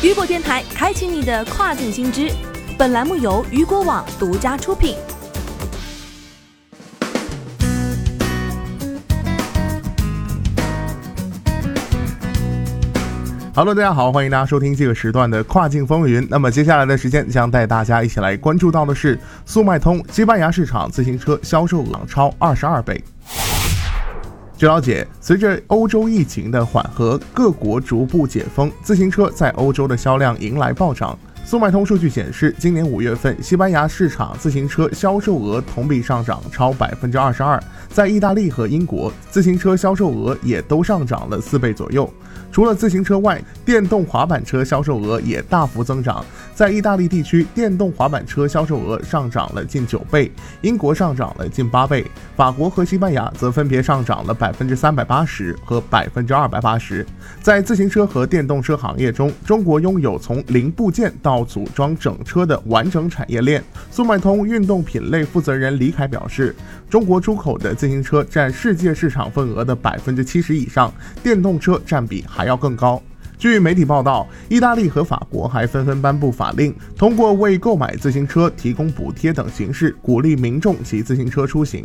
雨果电台开启你的跨境新知。本栏目由雨果网独家出品。Hello，大家好，欢迎大家收听这个时段的跨境风云。那么接下来的时间将带大家一起来关注到的是速卖通西班牙市场自行车销售额超二十二倍。据了解，随着欧洲疫情的缓和，各国逐步解封，自行车在欧洲的销量迎来暴涨。速卖通数据显示，今年五月份，西班牙市场自行车销售额同比上涨超百分之二十二，在意大利和英国，自行车销售额也都上涨了四倍左右。除了自行车外，电动滑板车销售额也大幅增长。在意大利地区，电动滑板车销售额上涨了近九倍，英国上涨了近八倍，法国和西班牙则分别上涨了百分之三百八十和百分之二百八十。在自行车和电动车行业中，中国拥有从零部件到组装整车的完整产业链。速卖通运动品类负责人李凯表示，中国出口的自行车占世界市场份额的百分之七十以上，电动车占比。还要更高。据媒体报道，意大利和法国还纷纷颁布法令，通过为购买自行车提供补贴等形式，鼓励民众骑自行车出行。